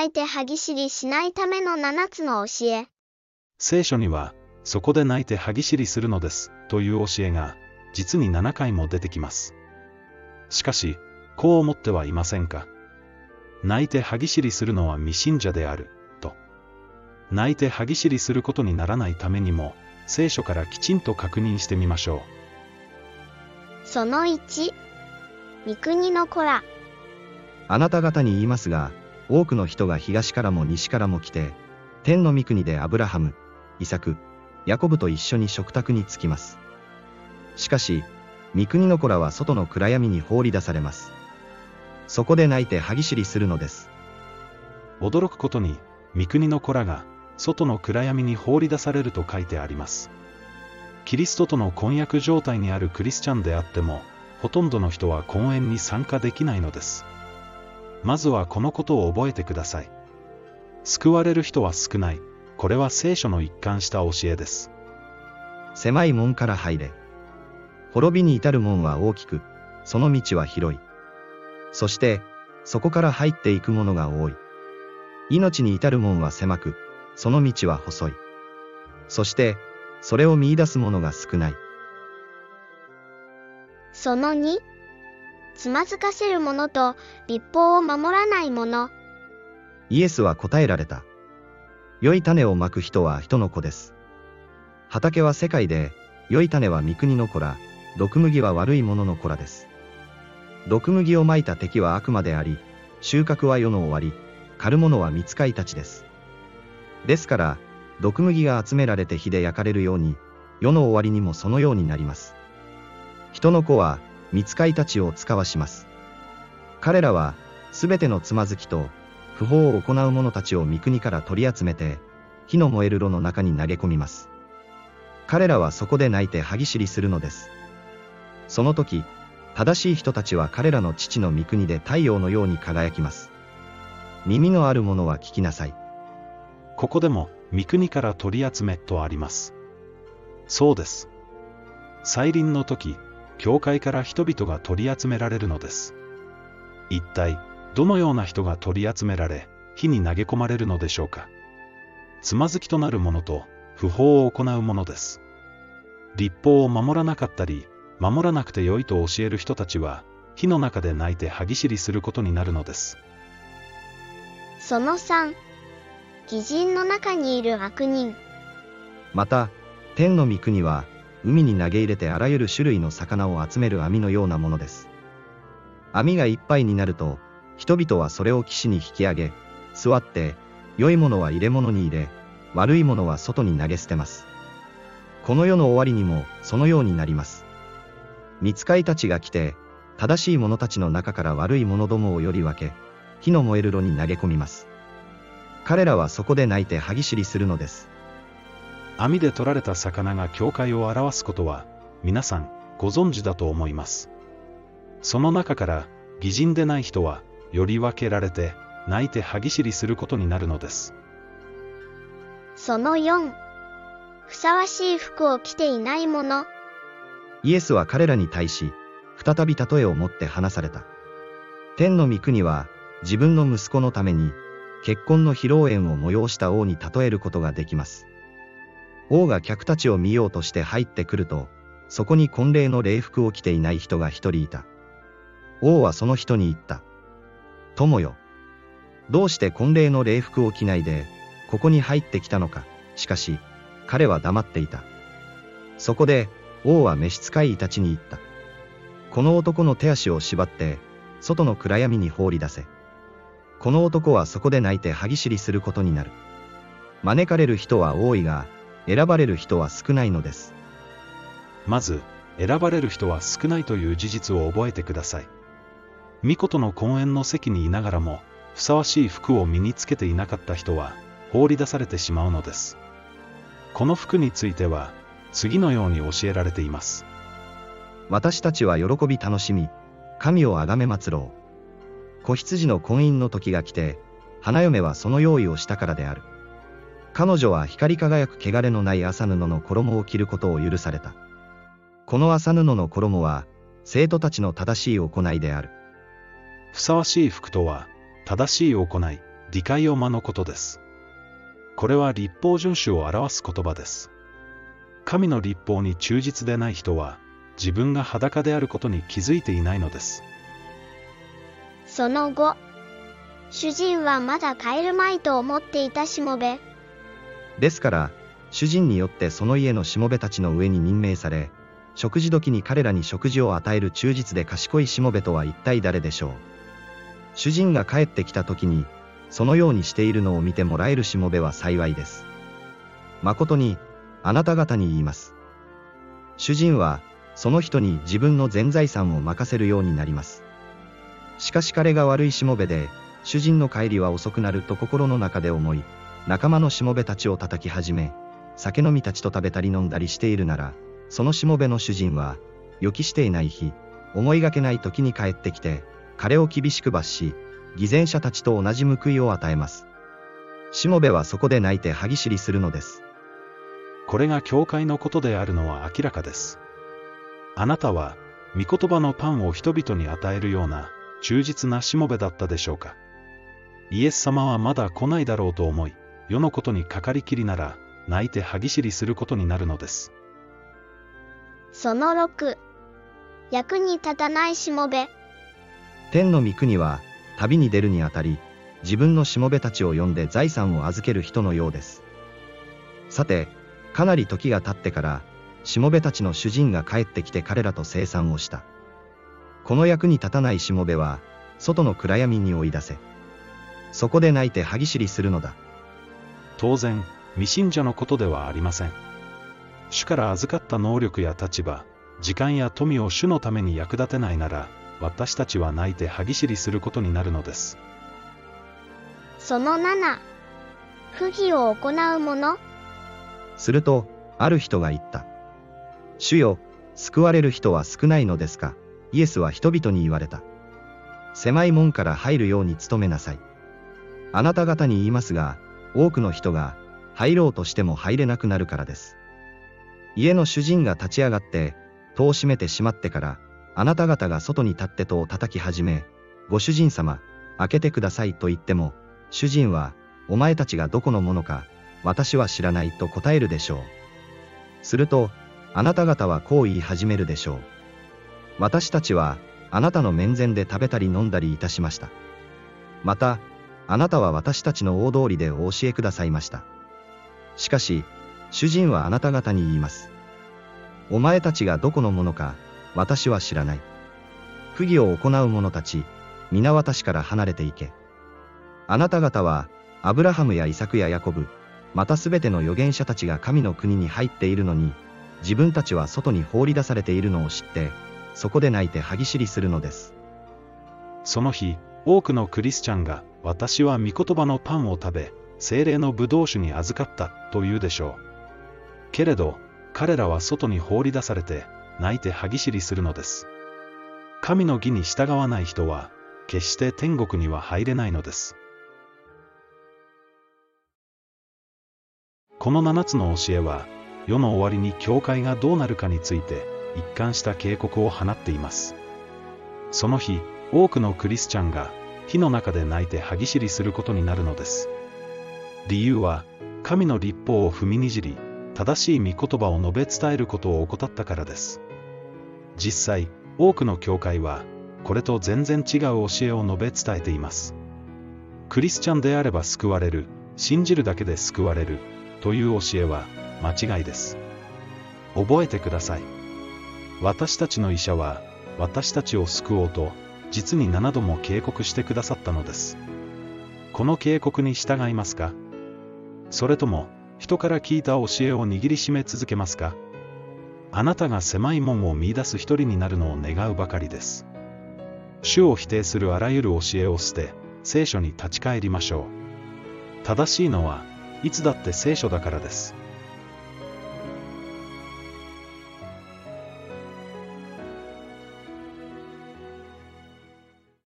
泣いて歯ぎしりしないための7つの教え。聖書には、そこで泣いて歯ぎしりするのです、という教えが、実に7回も出てきます。しかし、こう思ってはいませんか泣いて歯ぎしりするのは未信者である、と。泣いて歯ぎしりすることにならないためにも、聖書からきちんと確認してみましょその1、三国の子ら。あなた方に言いますが、多くの人が東からも西からも来て、天の御国でアブラハム、イサク、ヤコブと一緒に食卓に着きます。しかし、三国の子らは外の暗闇に放り出されます。そこで泣いて歯ぎしりするのです。驚くことに、三国の子らが、外の暗闇に放り出されると書いてあります。キリストとの婚約状態にあるクリスチャンであっても、ほとんどの人は婚宴に参加できないのです。まずはこのことを覚えてください。救われる人は少ない。これは聖書の一貫した教えです。狭い門から入れ。滅びに至る門は大きく、その道は広い。そして、そこから入っていく者が多い。命に至る門は狭く、その道は細い。そして、それを見出す者が少ない。その2、つまずかせる者と立法を守らない者。イエスは答えられた。良い種をまく人は人の子です。畑は世界で、良い種は御国の子ら、毒麦は悪い者の子らです。毒麦をまいた敵は悪魔であり、収穫は世の終わり、狩る者は見つかいたちです。ですから、毒麦が集められて火で焼かれるように、世の終わりにもそのようになります。人の子は、見つかいたちを使わします。彼らは、すべてのつまずきと、不法を行う者たちを御国から取り集めて、火の燃える炉の中に投げ込みます。彼らはそこで泣いて歯ぎしりするのです。その時、正しい人たちは彼らの父の御国で太陽のように輝きます。耳のある者は聞きなさい。ここでも、三国から取り集めとあります。そうです。再臨の時、教会から人々が取り集められるのです。一体、どのような人が取り集められ、火に投げ込まれるのでしょうか。つまずきとなる者と、不法を行う者です。立法を守らなかったり、守らなくてよいと教える人たちは、火の中で泣いて歯ぎしりすることになるのです。その3、偽人の中にいる悪人。また、天の御国は、海に投げ入れてあらゆる種類の魚を集める網のようなものです。網がいっぱいになると、人々はそれを岸に引き上げ、座って、良いものは入れ物に入れ、悪いものは外に投げ捨てます。この世の終わりにも、そのようになります。見つかいたちが来て、正しい者たちの中から悪い者どもをより分け、火の燃える炉に投げ込みます。彼らはそこで泣いて歯ぎしりするのです。網で取られた魚が教会を表すことは、皆さん、ご存知だと思います。その中から、偽人でない人は、より分けられて、泣いて歯ぎしりすることになるのです。その4、ふさわしい服を着ていない者。イエスは彼らに対し、再び例えを持って話された。天の御国は、自分の息子のために、結婚の披露宴を催した王に例えることができます。王が客たちを見ようとして入ってくると、そこに婚礼の礼服を着ていない人が一人いた。王はその人に言った。友よ。どうして婚礼の礼服を着ないで、ここに入ってきたのか。しかし、彼は黙っていた。そこで、王は召使いたちに言った。この男の手足を縛って、外の暗闇に放り出せ。この男はそこで泣いて歯ぎしりすることになる。招かれる人は多いが、選ばれる人は少ないのです。まず、選ばれる人は少ないという事実を覚えてください。巫女との婚宴の席にいながらも、ふさわしい服を身につけていなかった人は、放り出されてしまうのです。この服については、次のように教えられています。私たちは喜び楽しみ、神をあがめ祭ろう。子羊の婚姻の時が来て、花嫁はその用意をしたからである。彼女は光り輝く汚れのない麻布の衣を着ることを許された。この麻布の衣は、生徒たちの正しい行いである。ふさわしい服とは、正しい行い、理解を間のことです。これは立法遵守を表す言葉です。神の立法に忠実でない人は、自分が裸であることに気づいていないのです。その後、主人はまだ帰るまいと思っていたしもべ。ですから、主人によってその家のしもべたちの上に任命され、食事時に彼らに食事を与える忠実で賢いしもべとは一体誰でしょう。主人が帰ってきた時に、そのようにしているのを見てもらえるしもべは幸いです。誠に、あなた方に言います。主人は、その人に自分の全財産を任せるようになります。しかし彼が悪いしもべで、主人の帰りは遅くなると心の中で思い、仲間のしもべたちを叩き始め、酒飲みたちと食べたり飲んだりしているなら、そのしもべの主人は、予期していない日、思いがけない時に帰ってきて、彼を厳しく罰し、偽善者たちと同じ報いを与えます。しもべはそこで泣いて歯ぎしりするのです。これが教会のことであるのは明らかです。あなたは、御言葉のパンを人々に与えるような、忠実なしもべだったでしょうか。イエス様はまだ来ないだろうと思い、世のことにかかりきりなら、泣いて歯ぎしりすることになるのです。その6、役に立たないしもべ。天の御国は、旅に出るにあたり、自分のしもべたちを呼んで財産を預ける人のようです。さて、かなり時が経ってから、しもべたちの主人が帰ってきて彼らと生産をした。この役に立たないしもべは、外の暗闇に追い出せ。そこで泣いて歯ぎしりするのだ。当然、未信者のことではありません。主から預かった能力や立場、時間や富を主のために役立てないなら、私たちは泣いて歯ぎしりすることになるのです。その7、不義を行う者。すると、ある人が言った。主よ、救われる人は少ないのですか？イエスは人々に言われた。狭い門から入るように努めなさい。あなた方に言いますが、多くの人が入ろうとしても入れなくなるからです。家の主人が立ち上がって、戸を閉めてしまってから、あなた方が外に立って戸を叩き始め、ご主人様、開けてくださいと言っても、主人は、お前たちがどこのものか、私は知らないと答えるでしょう。すると、あなた方はこう言い始めるでしょう。私たちは、あなたの面前で食べたり飲んだりいたしました。また、あなたは私たちの大通りでお教えくださいました。しかし、主人はあなた方に言います。お前たちがどこのものか、私は知らない。不義を行う者たち、皆私から離れていけ。あなた方は、アブラハムやイサクやヤコブ、またすべての預言者たちが神の国に入っているのに、自分たちは外に放り出されているのを知って、そこで泣いて歯ぎしりするのです。その日、多くのクリスチャンが、私は御言葉のパンを食べ、精霊の葡萄酒に預かったと言うでしょう。けれど、彼らは外に放り出されて、泣いて歯ぎしりするのです。神の義に従わない人は、決して天国には入れないのです。この7つの教えは、世の終わりに教会がどうなるかについて、一貫した警告を放っています。その日、多くのクリスチャンが、火の中で泣いて歯ぎしりすることになるのです。理由は、神の立法を踏みにじり、正しい御言葉を述べ伝えることを怠ったからです。実際、多くの教会は、これと全然違う教えを述べ伝えています。クリスチャンであれば救われる、信じるだけで救われる、という教えは、間違いです。覚えてください。私たちの医者は、私たちを救おうと、実に7度も警告してくださったのです。この警告に従いますか？それとも、人から聞いた教えを握りしめ続けますか？あなたが狭い門を見出す一人になるのを願うばかりです。主を否定するあらゆる教えを捨て、聖書に立ち返りましょう。正しいのは、いつだって聖書だからです。